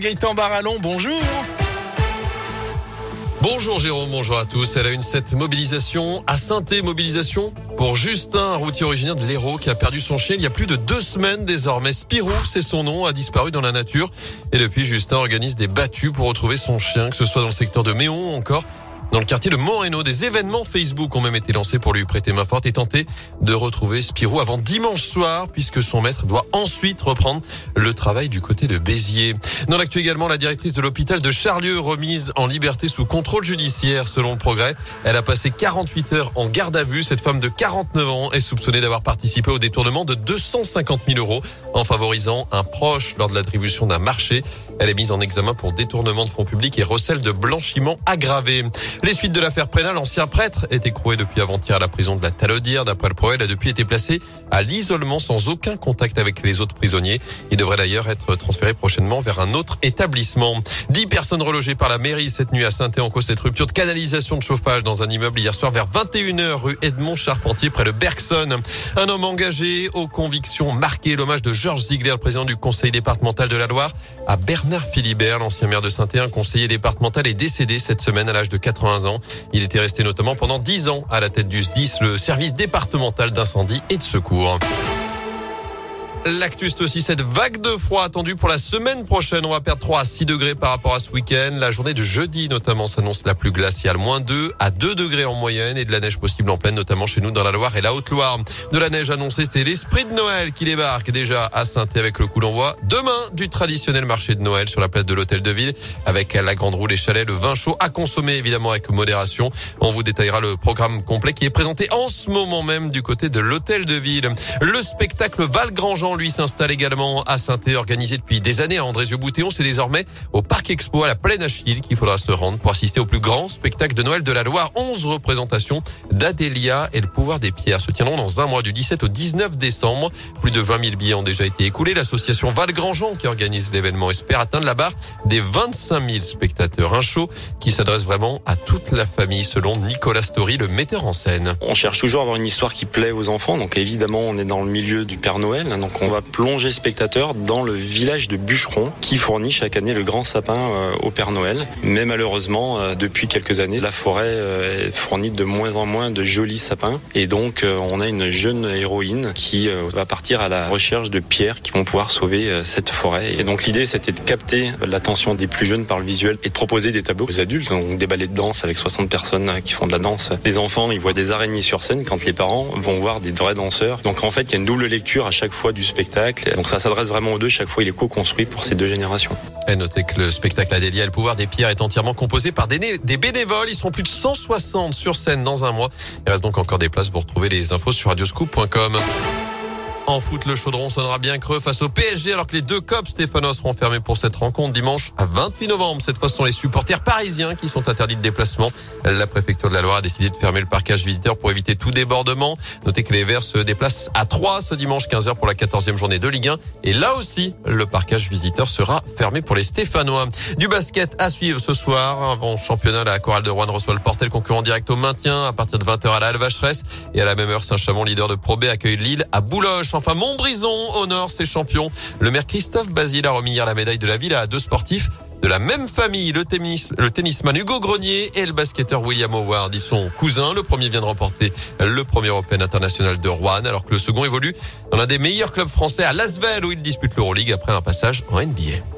Gaëtan Barallon, bonjour. Bonjour Jérôme, bonjour à tous. Elle a une cette mobilisation à saint mobilisation pour Justin, un routier originaire de l'Hérault qui a perdu son chien il y a plus de deux semaines désormais. Spirou, c'est son nom, a disparu dans la nature. Et depuis, Justin organise des battues pour retrouver son chien, que ce soit dans le secteur de Méon ou encore dans le quartier de Moreno, des événements Facebook ont même été lancés pour lui prêter main forte et tenter de retrouver Spirou avant dimanche soir, puisque son maître doit ensuite reprendre le travail du côté de Béziers. Dans l'actu également, la directrice de l'hôpital de Charlieu remise en liberté sous contrôle judiciaire selon le progrès. Elle a passé 48 heures en garde à vue. Cette femme de 49 ans est soupçonnée d'avoir participé au détournement de 250 000 euros en favorisant un proche lors de l'attribution d'un marché. Elle est mise en examen pour détournement de fonds publics et recel de blanchiment aggravé. Les suites de l'affaire Prénat, l'ancien prêtre est écroué depuis avant-hier à la prison de la Talodière. D'après le progrès, il a depuis été placé à l'isolement sans aucun contact avec les autres prisonniers. Il devrait d'ailleurs être transféré prochainement vers un autre établissement. Dix personnes relogées par la mairie cette nuit à saint en cause cette rupture de canalisation de chauffage dans un immeuble hier soir vers 21h rue Edmond Charpentier près de Bergson. Un homme engagé aux convictions marquées. L'hommage de Georges Ziegler, le président du conseil départemental de la Loire, à Bernard Philibert, l'ancien maire de saint un conseiller départemental, est décédé cette semaine à l'âge de 80 Il était resté notamment pendant 10 ans à la tête du SDIS, le service départemental d'incendie et de secours. L'actus aussi cette vague de froid attendue pour la semaine prochaine. On va perdre 3 à 6 degrés par rapport à ce week-end. La journée de jeudi notamment s'annonce la plus glaciale. Moins 2 à 2 degrés en moyenne et de la neige possible en pleine, notamment chez nous dans la Loire et la Haute-Loire. De la neige annoncée, c'était l'esprit de Noël qui débarque déjà à saint avec le coup d'envoi. Demain, du traditionnel marché de Noël sur la place de l'Hôtel de Ville avec la grande roue, les chalets, le vin chaud à consommer évidemment avec modération. On vous détaillera le programme complet qui est présenté en ce moment même du côté de l'Hôtel de Ville. Le spectacle Val Lui s'installe également à saint organisé depuis des années à Andrézieux-Boutéon. C'est désormais au Parc Expo à la Plaine Achille qu'il faudra se rendre pour assister au plus grand spectacle de Noël de la Loire. 11 représentations d'Adélia et le pouvoir des pierres se tiendront dans un mois du 17 au 19 décembre. Plus de 20 000 billets ont déjà été écoulés. L'association Val Jean qui organise l'événement espère atteindre la barre des 25 000 spectateurs. Un show qui s'adresse vraiment à toute la famille selon Nicolas Story, le metteur en scène. On cherche toujours à avoir une histoire qui plaît aux enfants. Donc évidemment, on est dans le milieu du Père Noël. Hein. On va plonger spectateurs dans le village de Bûcheron qui fournit chaque année le grand sapin euh, au Père Noël. Mais malheureusement, euh, depuis quelques années, la forêt euh, fournit de moins en moins de jolis sapins. Et donc, on a une jeune héroïne qui va partir à la recherche de pierres qui vont pouvoir sauver cette forêt. Et donc, l'idée, c'était de capter l'attention des plus jeunes par le visuel et de proposer des tableaux aux adultes, donc des ballets de danse avec 60 personnes qui font de la danse. Les enfants, ils voient des araignées sur scène quand les parents vont voir des vrais danseurs. Donc, en fait, il y a une double lecture à chaque fois du spectacle donc ça s'adresse vraiment aux deux. Chaque fois, il est co-construit pour ces deux générations. Et notez que le spectacle Adélia, le pouvoir des pierres, est entièrement composé par des, bénévoles. Ils seront plus de 160 sur scène dans un mois. Il reste donc encore des places. Vous retrouvez les infos sur radioscoop.com. En foot, le chaudron sonnera bien creux face au PSG alors que les deux COP stéphanois seront fermés pour cette rencontre dimanche à 28 novembre. Cette fois, ce sont les supporters parisiens qui sont interdits de déplacement. La préfecture de la Loire a décidé de fermer le parcage visiteur pour éviter tout débordement. Notez que les Verts se déplacent à 3 ce dimanche 15h pour la 14e journée de Ligue 1. Et là aussi, le parcage visiteur sera fermé pour les Stéphanois. Du basket à suivre ce soir. Avant championnat, la chorale de Rouen reçoit le Portel concurrent direct au maintien à partir de 20h à la Alvacheresse. Et à la même heure, Saint-Chamond, leader de Pro B, accueille Lille à Boulogne. Enfin, Montbrison honore ses champions. Le maire Christophe Basile a remis hier la médaille de la ville à deux sportifs de la même famille, le, le tennisman Hugo Grenier et le basketteur William Howard. Ils sont cousins. Le premier vient de remporter le premier Open international de Rouen, alors que le second évolue dans l'un des meilleurs clubs français à Lasvel où il dispute l'Euroleague après un passage en NBA.